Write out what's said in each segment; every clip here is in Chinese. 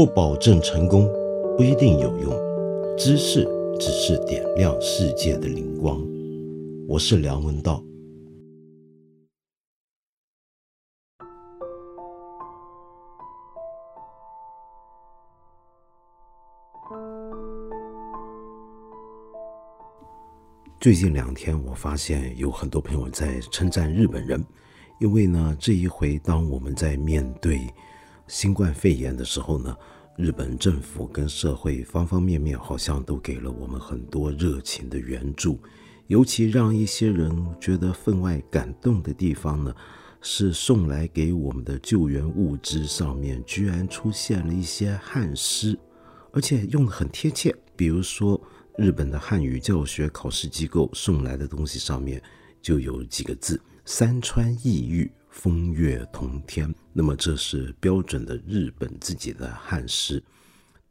不保证成功，不一定有用。知识只是点亮世界的灵光。我是梁文道。最近两天，我发现有很多朋友在称赞日本人，因为呢，这一回当我们在面对新冠肺炎的时候呢，日本政府跟社会方方面面好像都给了我们很多热情的援助，尤其让一些人觉得分外感动的地方呢，是送来给我们的救援物资上面居然出现了一些汉诗，而且用的很贴切，比如说。日本的汉语教学考试机构送来的东西上面就有几个字“山川异域，风月同天”，那么这是标准的日本自己的汉诗。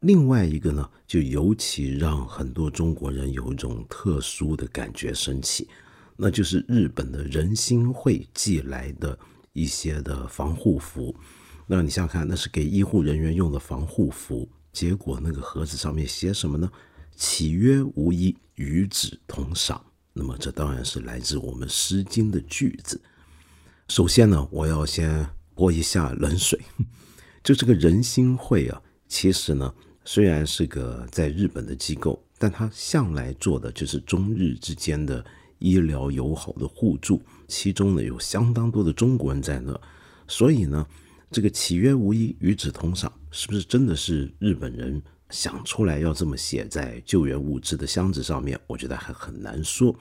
另外一个呢，就尤其让很多中国人有一种特殊的感觉升起，那就是日本的人心会寄来的一些的防护服。那你想想看，那是给医护人员用的防护服，结果那个盒子上面写什么呢？岂曰无衣，与子同裳。那么，这当然是来自我们《诗经》的句子。首先呢，我要先泼一下冷水。就这个人心会啊，其实呢，虽然是个在日本的机构，但它向来做的就是中日之间的医疗友好的互助。其中呢，有相当多的中国人在那，所以呢，这个“岂曰无衣，与子同赏”是不是真的是日本人？想出来要这么写在救援物资的箱子上面，我觉得还很难说。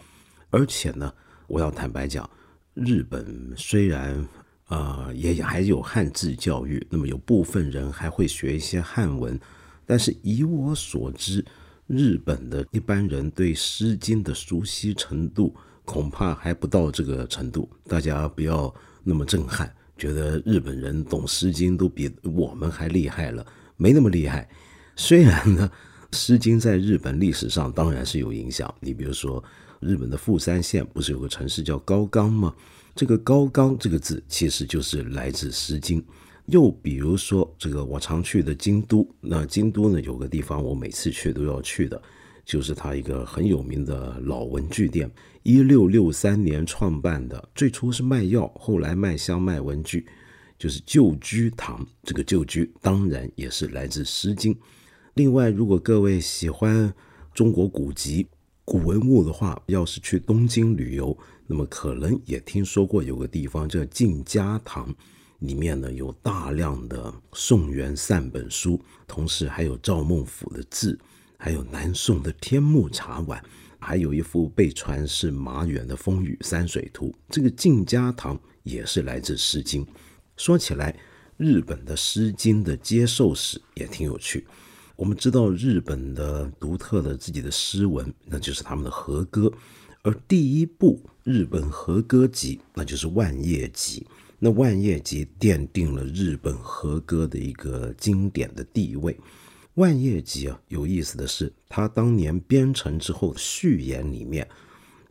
而且呢，我要坦白讲，日本虽然呃也还有汉字教育，那么有部分人还会学一些汉文，但是以我所知，日本的一般人对《诗经》的熟悉程度恐怕还不到这个程度。大家不要那么震撼，觉得日本人懂《诗经》都比我们还厉害了，没那么厉害。虽然呢，《诗经》在日本历史上当然是有影响。你比如说，日本的富山县不是有个城市叫高冈吗？这个“高冈”这个字其实就是来自《诗经》。又比如说，这个我常去的京都，那京都呢有个地方我每次去都要去的，就是它一个很有名的老文具店，一六六三年创办的，最初是卖药，后来卖香卖文具，就是旧居堂。这个旧居当然也是来自《诗经》。另外，如果各位喜欢中国古籍、古文物的话，要是去东京旅游，那么可能也听说过有个地方叫晋家堂，里面呢有大量的宋元散本书，同时还有赵孟俯的字，还有南宋的天目茶碗，还有一幅被传是马远的《风雨山水图》。这个晋家堂也是来自《诗经》。说起来，日本的《诗经》的接受史也挺有趣。我们知道日本的独特的自己的诗文，那就是他们的和歌。而第一部日本和歌集，那就是《万叶集》。那《万叶集》奠定了日本和歌的一个经典的地位。《万叶集》啊，有意思的是，他当年编成之后，序言里面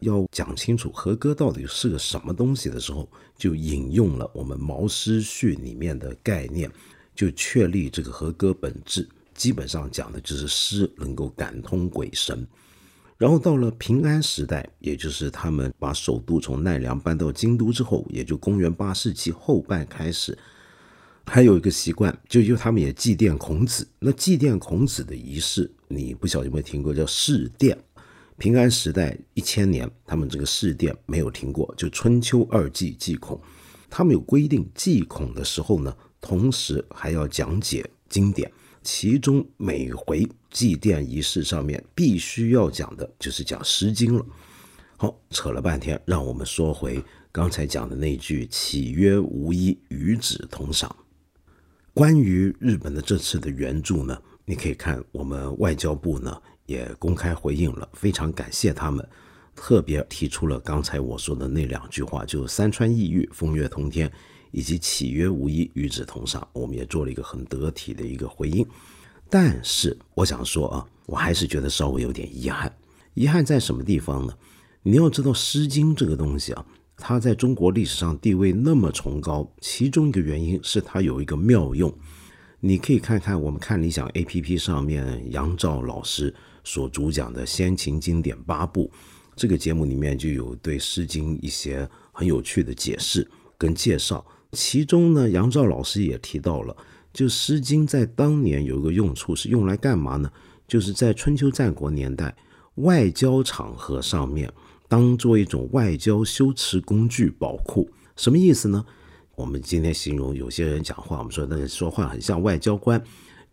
要讲清楚和歌到底是个什么东西的时候，就引用了我们《毛诗序》里面的概念，就确立这个和歌本质。基本上讲的就是诗能够感通鬼神，然后到了平安时代，也就是他们把首都从奈良搬到京都之后，也就公元八世纪后半开始，还有一个习惯，就因为他们也祭奠孔子。那祭奠孔子的仪式，你不晓得有没有听过叫祀殿？平安时代一千年，他们这个祀殿没有停过，就春秋二祭祭孔，他们有规定，祭孔的时候呢，同时还要讲解经典。其中每回祭奠仪式上面必须要讲的就是讲《诗经》了。好，扯了半天，让我们说回刚才讲的那句“岂曰无衣，与子同裳”。关于日本的这次的援助呢，你可以看我们外交部呢也公开回应了，非常感谢他们，特别提出了刚才我说的那两句话，就“山川异域，风月同天”。以及契约无衣与子同赏，我们也做了一个很得体的一个回应。但是我想说啊，我还是觉得稍微有点遗憾。遗憾在什么地方呢？你要知道，《诗经》这个东西啊，它在中国历史上地位那么崇高，其中一个原因是它有一个妙用，你可以看看我们看理想 A P P 上面杨照老师所主讲的先秦经典八部，这个节目里面就有对《诗经》一些很有趣的解释跟介绍。其中呢，杨照老师也提到了，就《诗经》在当年有一个用处是用来干嘛呢？就是在春秋战国年代外交场合上面，当做一种外交修辞工具宝库。什么意思呢？我们今天形容有些人讲话，我们说那个说话很像外交官，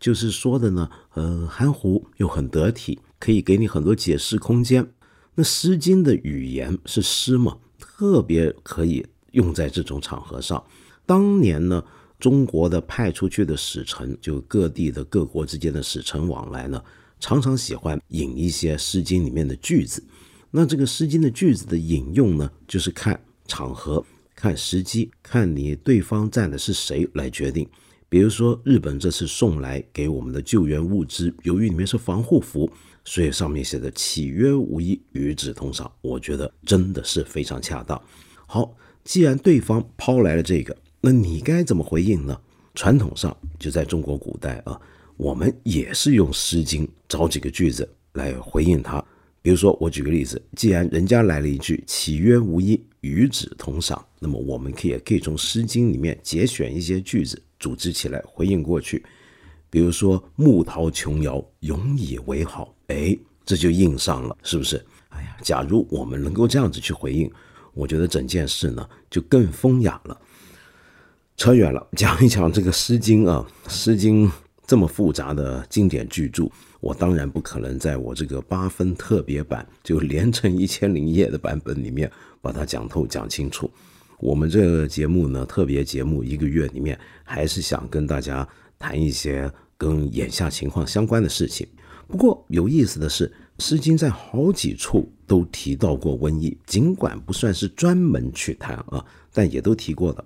就是说的呢，呃，含糊又很得体，可以给你很多解释空间。那《诗经》的语言是诗嘛，特别可以用在这种场合上。当年呢，中国的派出去的使臣，就各地的各国之间的使臣往来呢，常常喜欢引一些《诗经》里面的句子。那这个《诗经》的句子的引用呢，就是看场合。看时机，看你对方站的是谁来决定。比如说，日本这次送来给我们的救援物资，由于里面是防护服，所以上面写的“岂曰无衣，与子同裳”，我觉得真的是非常恰当。好，既然对方抛来了这个，那你该怎么回应呢？传统上就在中国古代啊，我们也是用《诗经》找几个句子来回应他。比如说，我举个例子，既然人家来了一句“岂曰无衣，与子同裳”，那么我们可以可以从《诗经》里面节选一些句子，组织起来回应过去。比如说“木桃琼瑶，永以为好”，哎，这就应上了，是不是？哎呀，假如我们能够这样子去回应，我觉得整件事呢就更风雅了。扯远了，讲一讲这个《诗经》啊，《诗经》这么复杂的经典巨著。我当然不可能在我这个八分特别版，就连成一千零一夜的版本里面把它讲透讲清楚。我们这个节目呢，特别节目一个月里面，还是想跟大家谈一些跟眼下情况相关的事情。不过有意思的是，《诗经》在好几处都提到过瘟疫，尽管不算是专门去谈啊，但也都提过的。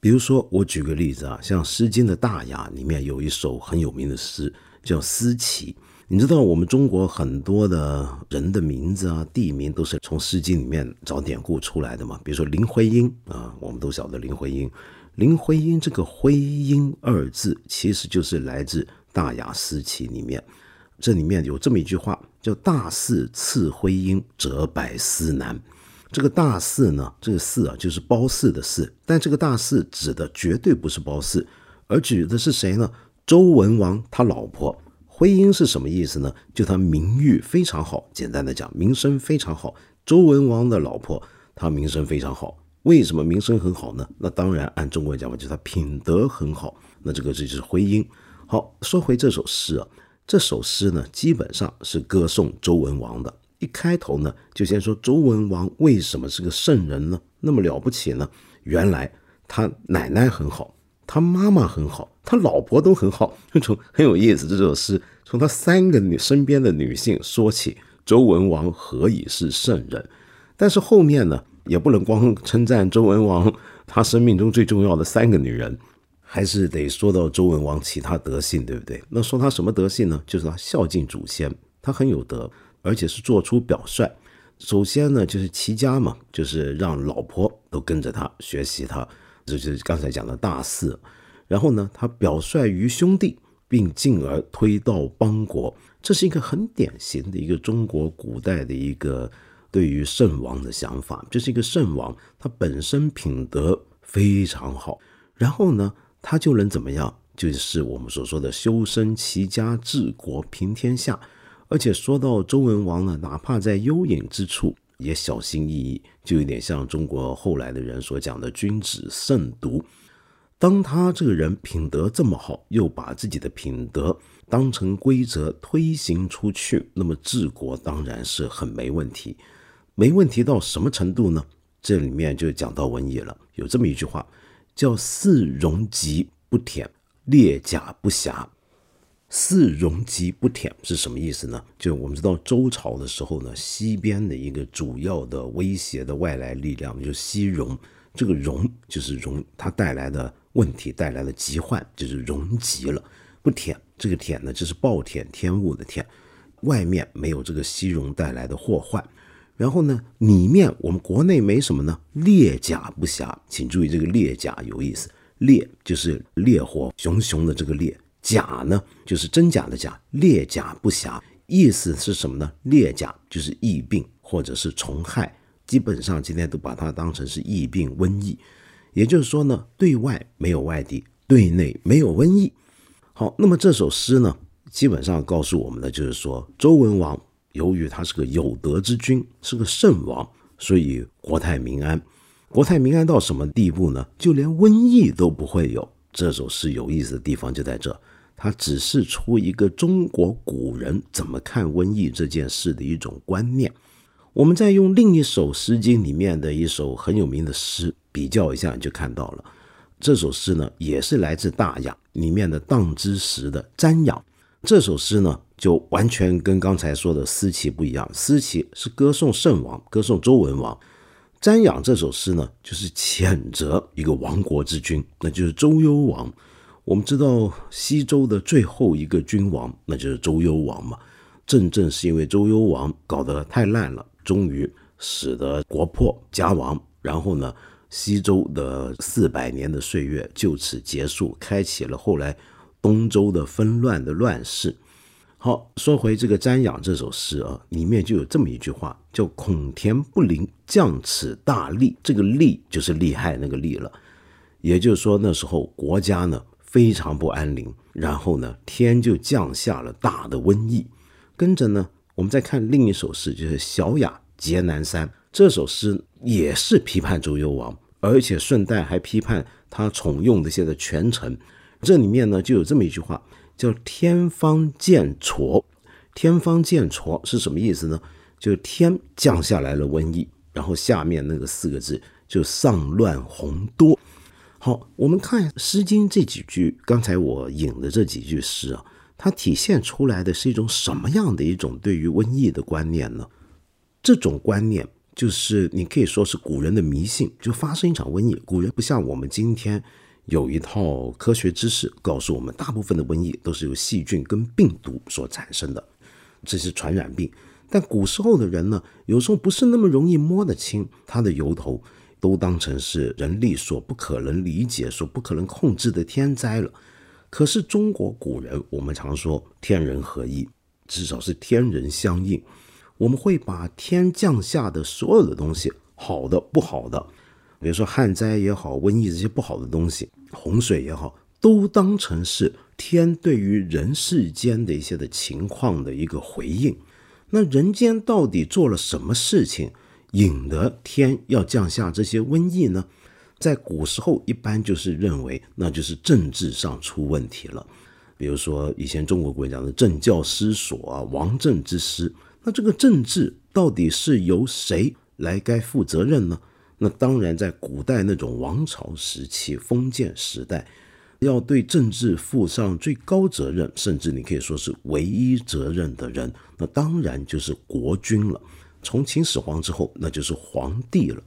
比如说，我举个例子啊，像《诗经》的大雅里面有一首很有名的诗。叫思齐，你知道我们中国很多的人的名字啊、地名都是从《诗经》里面找典故出来的嘛？比如说林徽因啊，我们都晓得林徽因。林徽因这个“徽因”二字，其实就是来自《大雅·思齐》里面。这里面有这么一句话，叫“大肆赐徽因，则百思难”。这个“大寺”呢，这个“寺”啊，就是褒姒的“姒”，但这个“大寺”指的绝对不是褒姒，而指的是谁呢？周文王他老婆徽因是什么意思呢？就他名誉非常好，简单的讲，名声非常好。周文王的老婆她名声非常好，为什么名声很好呢？那当然按中国人讲法，就是他品德很好。那这个这就是徽因。好，说回这首诗啊，这首诗呢基本上是歌颂周文王的。一开头呢就先说周文王为什么是个圣人呢？那么了不起呢？原来他奶奶很好。他妈妈很好，他老婆都很好，就从很有意思。这首诗从他三个女身边的女性说起，周文王何以是圣人？但是后面呢，也不能光称赞周文王他生命中最重要的三个女人，还是得说到周文王其他德性，对不对？那说他什么德性呢？就是他孝敬祖先，他很有德，而且是做出表率。首先呢，就是齐家嘛，就是让老婆都跟着他学习他。这就是刚才讲的大四，然后呢，他表率于兄弟，并进而推到邦国，这是一个很典型的一个中国古代的一个对于圣王的想法，就是一个圣王，他本身品德非常好，然后呢，他就能怎么样？就是我们所说的修身齐家治国平天下，而且说到周文王呢，哪怕在幽隐之处。也小心翼翼，就有点像中国后来的人所讲的“君子慎独”。当他这个人品德这么好，又把自己的品德当成规则推行出去，那么治国当然是很没问题。没问题到什么程度呢？这里面就讲到文艺了。有这么一句话，叫“四戎吉不舔，列甲不瑕”。四戎吉不舔是什么意思呢？就我们知道周朝的时候呢，西边的一个主要的威胁的外来力量就是西戎。这个戎就是戎，它带来的问题带来的疾患就是戎疾了。不舔这个舔呢，就是暴殄天物的舔。外面没有这个西戎带来的祸患，然后呢，里面我们国内没什么呢？列甲不瑕，请注意这个列甲有意思，烈就是烈火熊熊的这个烈。甲呢就是真假的假，列甲不暇，意思是什么呢？列甲就是疫病或者是虫害，基本上今天都把它当成是疫病瘟疫。也就是说呢，对外没有外敌，对内没有瘟疫。好，那么这首诗呢，基本上告诉我们的就是说，周文王由于他是个有德之君，是个圣王，所以国泰民安。国泰民安到什么地步呢？就连瘟疫都不会有。这首诗有意思的地方就在这，它只是出一个中国古人怎么看瘟疫这件事的一种观念。我们再用另一首《诗经》里面的一首很有名的诗比较一下，你就看到了。这首诗呢，也是来自《大雅》里面的荡之时的瞻仰。这首诗呢，就完全跟刚才说的思齐不一样。思齐是歌颂圣王，歌颂周文王；瞻仰这首诗呢，就是谴责一个亡国之君，那就是周幽王。我们知道西周的最后一个君王，那就是周幽王嘛。正正是因为周幽王搞得太烂了，终于使得国破家亡，然后呢？西周的四百年的岁月就此结束，开启了后来东周的纷乱的乱世。好，说回这个《瞻仰》这首诗啊，里面就有这么一句话，叫“孔田不灵，降此大利”。这个“利”就是厉害那个“利”了。也就是说，那时候国家呢非常不安宁，然后呢天就降下了大的瘟疫。跟着呢，我们再看另一首诗，就是《小雅劫南山》。这首诗也是批判周幽王，而且顺带还批判他宠用的一些的权臣。这里面呢就有这么一句话，叫“天方见痤”。天方见痤是什么意思呢？就是天降下来了瘟疫，然后下面那个四个字就丧乱洪多。好，我们看《诗经》这几句，刚才我引的这几句诗啊，它体现出来的是一种什么样的一种对于瘟疫的观念呢？这种观念。就是你可以说是古人的迷信，就发生一场瘟疫。古人不像我们今天有一套科学知识告诉我们，大部分的瘟疫都是由细菌跟病毒所产生的，这是传染病。但古时候的人呢，有时候不是那么容易摸得清它的由头，都当成是人力所不可能理解、所不可能控制的天灾了。可是中国古人，我们常说天人合一，至少是天人相应。我们会把天降下的所有的东西，好的、不好的，比如说旱灾也好、瘟疫这些不好的东西，洪水也好，都当成是天对于人世间的一些的情况的一个回应。那人间到底做了什么事情，引得天要降下这些瘟疫呢？在古时候，一般就是认为那就是政治上出问题了。比如说以前中国国家的政教失所啊，王政之失。那这个政治到底是由谁来该负责任呢？那当然，在古代那种王朝时期、封建时代，要对政治负上最高责任，甚至你可以说是唯一责任的人，那当然就是国君了。从秦始皇之后，那就是皇帝了。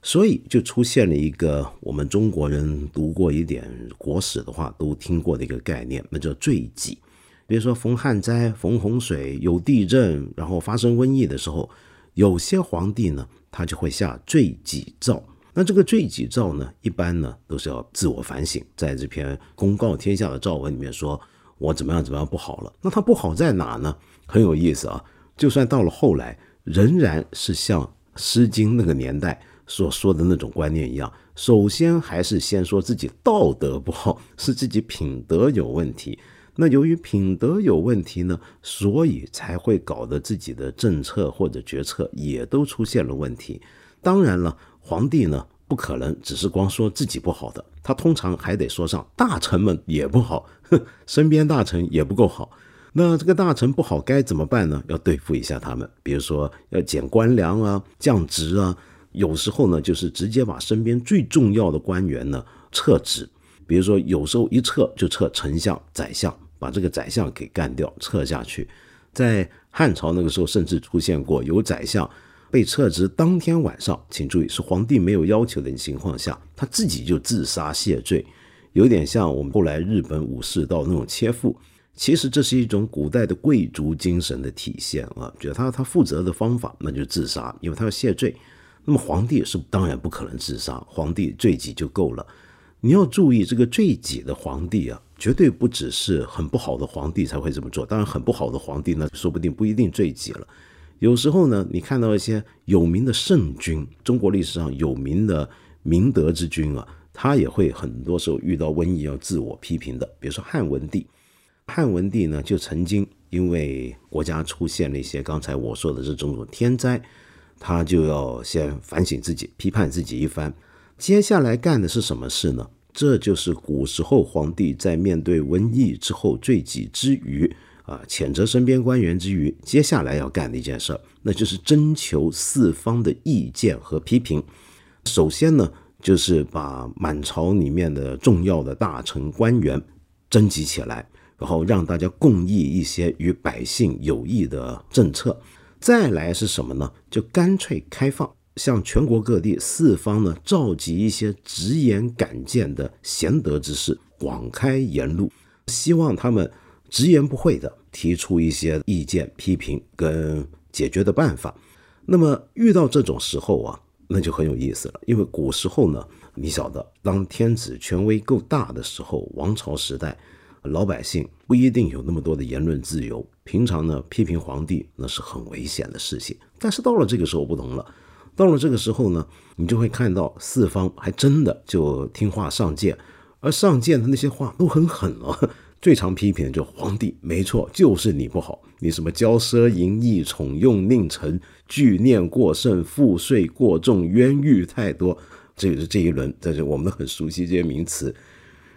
所以就出现了一个我们中国人读过一点国史的话都听过的一个概念，那叫罪己。比如说逢旱灾、逢洪水、有地震，然后发生瘟疫的时候，有些皇帝呢，他就会下罪己诏。那这个罪己诏呢，一般呢都是要自我反省，在这篇公告天下的诏文里面说，我怎么样怎么样不好了。那他不好在哪呢？很有意思啊。就算到了后来，仍然是像《诗经》那个年代所说的那种观念一样，首先还是先说自己道德不好，是自己品德有问题。那由于品德有问题呢，所以才会搞得自己的政策或者决策也都出现了问题。当然了，皇帝呢不可能只是光说自己不好的，他通常还得说上大臣们也不好，哼 身边大臣也不够好。那这个大臣不好该怎么办呢？要对付一下他们，比如说要减官粮啊、降职啊，有时候呢就是直接把身边最重要的官员呢撤职。比如说有时候一撤就撤丞相、宰相。把这个宰相给干掉，撤下去。在汉朝那个时候，甚至出现过有宰相被撤职当天晚上，请注意是皇帝没有要求的情况下，他自己就自杀谢罪，有点像我们后来日本武士道那种切腹。其实这是一种古代的贵族精神的体现啊，觉得他他负责的方法那就自杀，因为他要谢罪。那么皇帝是当然不可能自杀，皇帝罪己就够了。你要注意，这个罪己的皇帝啊。绝对不只是很不好的皇帝才会这么做。当然，很不好的皇帝呢，说不定不一定罪己了。有时候呢，你看到一些有名的圣君，中国历史上有名的明德之君啊，他也会很多时候遇到瘟疫要自我批评的。比如说汉文帝，汉文帝呢就曾经因为国家出现了一些刚才我说的这种种天灾，他就要先反省自己，批判自己一番。接下来干的是什么事呢？这就是古时候皇帝在面对瘟疫之后罪己之余。啊，谴责身边官员之余，接下来要干的一件事儿，那就是征求四方的意见和批评。首先呢，就是把满朝里面的重要的大臣官员征集起来，然后让大家共议一些与百姓有益的政策。再来是什么呢？就干脆开放，向全国各地四方呢召集一些直言敢谏的贤德之士，广开言路，希望他们。直言不讳的提出一些意见、批评跟解决的办法。那么遇到这种时候啊，那就很有意思了。因为古时候呢，你晓得，当天子权威够大的时候，王朝时代，老百姓不一定有那么多的言论自由。平常呢，批评皇帝那是很危险的事情。但是到了这个时候不同了，到了这个时候呢，你就会看到四方还真的就听话上谏，而上谏的那些话都很狠哦。最常批评的就皇帝，没错，就是你不好。你什么骄奢淫逸、宠用佞臣、惧念过甚、赋税过重、冤狱太多，这也是这一轮，这是我们很熟悉这些名词。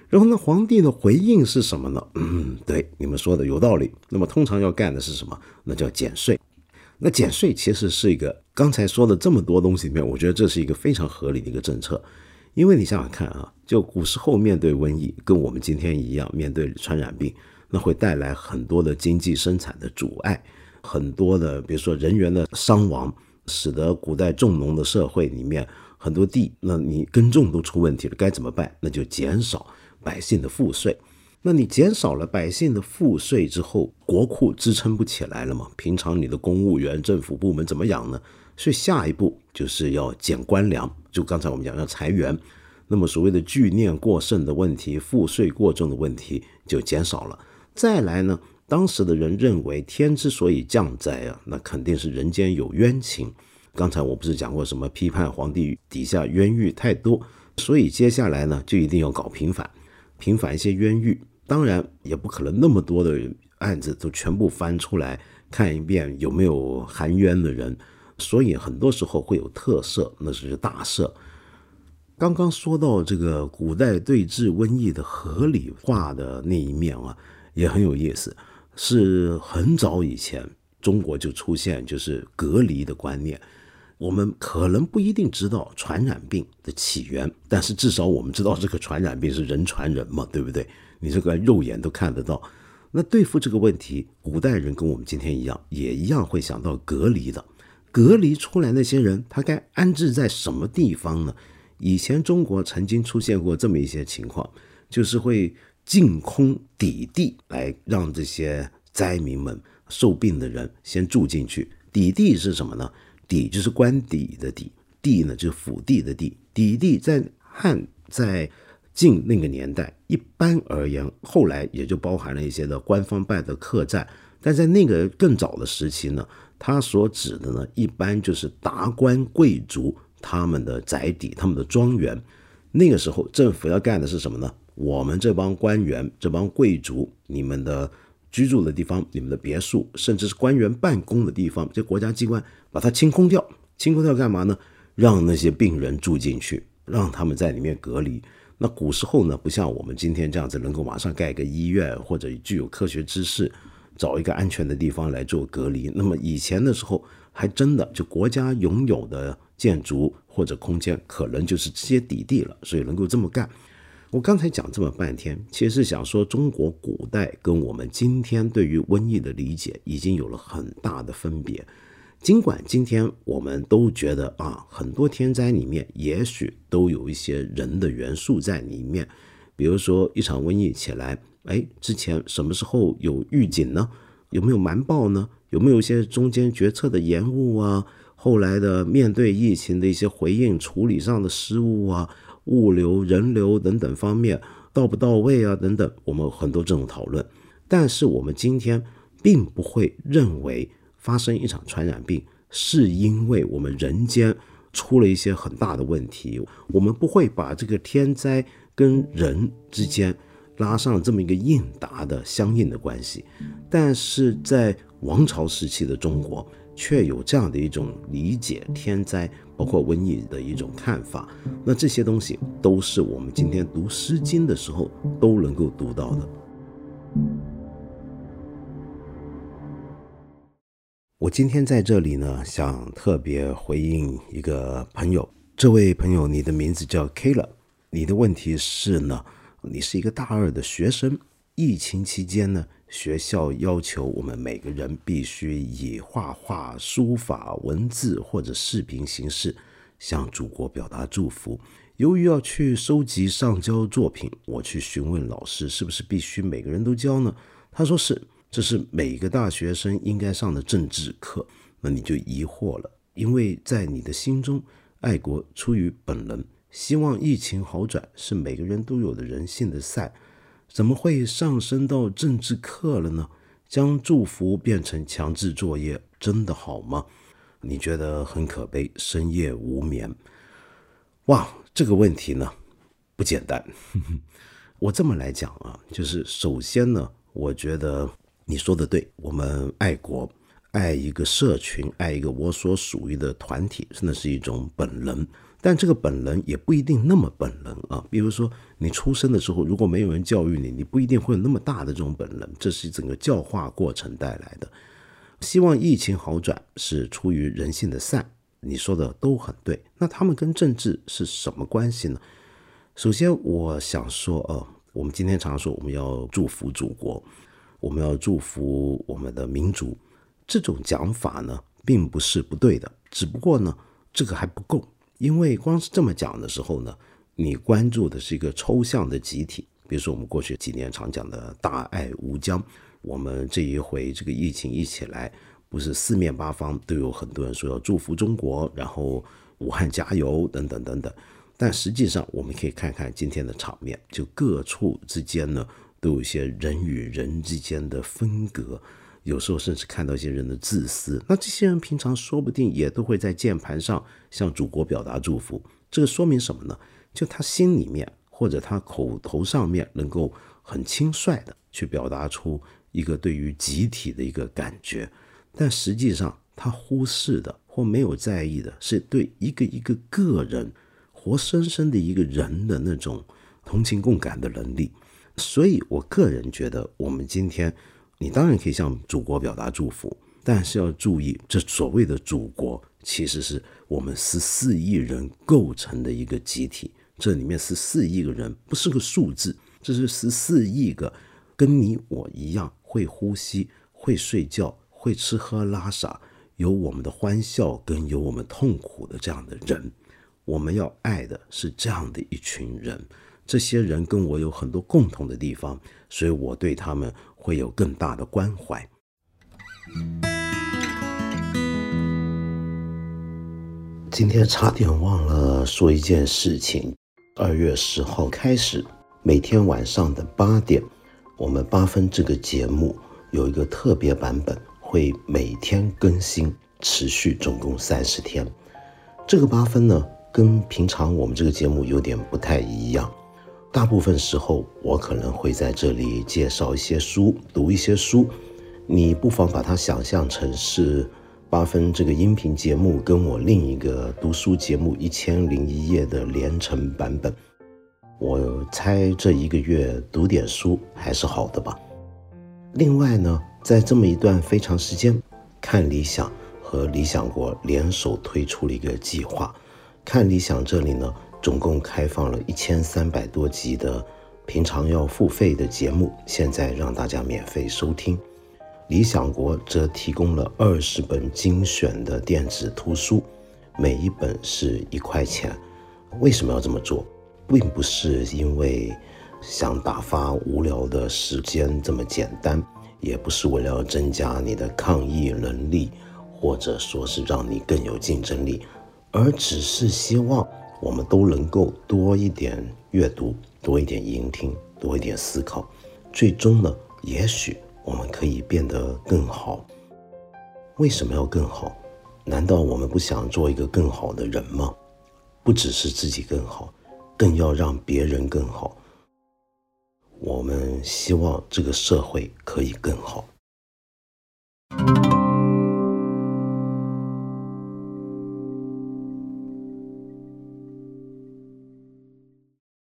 然后呢，皇帝的回应是什么呢？嗯，对，你们说的有道理。那么通常要干的是什么？那叫减税。那减税其实是一个刚才说的这么多东西里面，我觉得这是一个非常合理的一个政策。因为你想想看啊，就古时候面对瘟疫，跟我们今天一样面对传染病，那会带来很多的经济生产的阻碍，很多的比如说人员的伤亡，使得古代重农的社会里面很多地，那你耕种都出问题了，该怎么办？那就减少百姓的赋税。那你减少了百姓的赋税之后，国库支撑不起来了嘛？平常你的公务员、政府部门怎么养呢？所以下一步就是要减官粮，就刚才我们讲要裁员，那么所谓的聚念过剩的问题、赋税过重的问题就减少了。再来呢，当时的人认为天之所以降灾啊，那肯定是人间有冤情。刚才我不是讲过什么批判皇帝底下冤狱太多，所以接下来呢就一定要搞平反，平反一些冤狱。当然也不可能那么多的案子都全部翻出来看一遍有没有含冤的人。所以很多时候会有特色，那是大赦。刚刚说到这个古代对治瘟疫的合理化的那一面啊，也很有意思。是很早以前中国就出现就是隔离的观念。我们可能不一定知道传染病的起源，但是至少我们知道这个传染病是人传人嘛，对不对？你这个肉眼都看得到。那对付这个问题，古代人跟我们今天一样，也一样会想到隔离的。隔离出来那些人，他该安置在什么地方呢？以前中国曾经出现过这么一些情况，就是会净空底地来让这些灾民们受病的人先住进去。底地是什么呢？底就是官邸的底，地呢就是府地的地。底地在汉在晋那个年代，一般而言，后来也就包含了一些的官方办的客栈，但在那个更早的时期呢。他所指的呢，一般就是达官贵族他们的宅邸、他们的庄园。那个时候，政府要干的是什么呢？我们这帮官员、这帮贵族，你们的居住的地方、你们的别墅，甚至是官员办公的地方，这国家机关把它清空掉。清空掉干嘛呢？让那些病人住进去，让他们在里面隔离。那古时候呢，不像我们今天这样子，能够马上盖个医院或者具有科学知识。找一个安全的地方来做隔离。那么以前的时候，还真的就国家拥有的建筑或者空间，可能就是这些底地了，所以能够这么干。我刚才讲这么半天，其实是想说，中国古代跟我们今天对于瘟疫的理解已经有了很大的分别。尽管今天我们都觉得啊，很多天灾里面也许都有一些人的元素在里面，比如说一场瘟疫起来。哎，之前什么时候有预警呢？有没有瞒报呢？有没有一些中间决策的延误啊？后来的面对疫情的一些回应处理上的失误啊？物流、人流等等方面到不到位啊等等，我们很多这种讨论。但是我们今天并不会认为发生一场传染病是因为我们人间出了一些很大的问题，我们不会把这个天灾跟人之间拉上了这么一个应答的相应的关系。但是在王朝时期的中国。却有这样的一种理解天灾，包括瘟疫的一种看法。那这些东西都是我们今天读《诗经》的时候都能够读到的。我今天在这里呢，想特别回应一个朋友。这位朋友，你的名字叫 kale。你的问题是呢，你是一个大二的学生，疫情期间呢？学校要求我们每个人必须以画画、书法、文字或者视频形式向祖国表达祝福。由于要去收集上交作品，我去询问老师是不是必须每个人都交呢？他说是，这是每个大学生应该上的政治课。那你就疑惑了，因为在你的心中，爱国出于本能，希望疫情好转是每个人都有的人性的善。怎么会上升到政治课了呢？将祝福变成强制作业，真的好吗？你觉得很可悲，深夜无眠。哇，这个问题呢不简单。我这么来讲啊，就是首先呢，我觉得你说的对，我们爱国、爱一个社群、爱一个我所属于的团体，真的是一种本能。但这个本能也不一定那么本能啊。比如说，你出生的时候如果没有人教育你，你不一定会有那么大的这种本能。这是整个教化过程带来的。希望疫情好转是出于人性的善，你说的都很对。那他们跟政治是什么关系呢？首先，我想说，呃，我们今天常说我们要祝福祖国，我们要祝福我们的民族，这种讲法呢，并不是不对的，只不过呢，这个还不够。因为光是这么讲的时候呢，你关注的是一个抽象的集体，比如说我们过去几年常讲的大爱无疆，我们这一回这个疫情一起来，不是四面八方都有很多人说要祝福中国，然后武汉加油等等等等，但实际上我们可以看看今天的场面，就各处之间呢都有一些人与人之间的分隔。有时候甚至看到一些人的自私，那这些人平常说不定也都会在键盘上向祖国表达祝福。这个说明什么呢？就他心里面或者他口头上面能够很轻率的去表达出一个对于集体的一个感觉，但实际上他忽视的或没有在意的是对一个一个个人活生生的一个人的那种同情共感的能力。所以我个人觉得，我们今天。你当然可以向祖国表达祝福，但是要注意，这所谓的祖国其实是我们十四亿人构成的一个集体。这里面十四亿个人不是个数字，这是十四亿个跟你我一样会呼吸、会睡觉、会吃喝拉撒，有我们的欢笑跟有我们痛苦的这样的人。我们要爱的是这样的一群人，这些人跟我有很多共同的地方，所以我对他们。会有更大的关怀。今天差点忘了说一件事情：二月十号开始，每天晚上的八点，我们八分这个节目有一个特别版本，会每天更新，持续总共三十天。这个八分呢，跟平常我们这个节目有点不太一样。大部分时候，我可能会在这里介绍一些书，读一些书。你不妨把它想象成是八分这个音频节目跟我另一个读书节目《一千零一夜》的连成版本。我猜这一个月读点书还是好的吧。另外呢，在这么一段非常时间，看理想和理想国联手推出了一个计划。看理想这里呢。总共开放了一千三百多集的平常要付费的节目，现在让大家免费收听。理想国则提供了二十本精选的电子图书，每一本是一块钱。为什么要这么做？并不是因为想打发无聊的时间这么简单，也不是为了增加你的抗疫能力，或者说是让你更有竞争力，而只是希望。我们都能够多一点阅读，多一点聆听，多一点思考，最终呢，也许我们可以变得更好。为什么要更好？难道我们不想做一个更好的人吗？不只是自己更好，更要让别人更好。我们希望这个社会可以更好。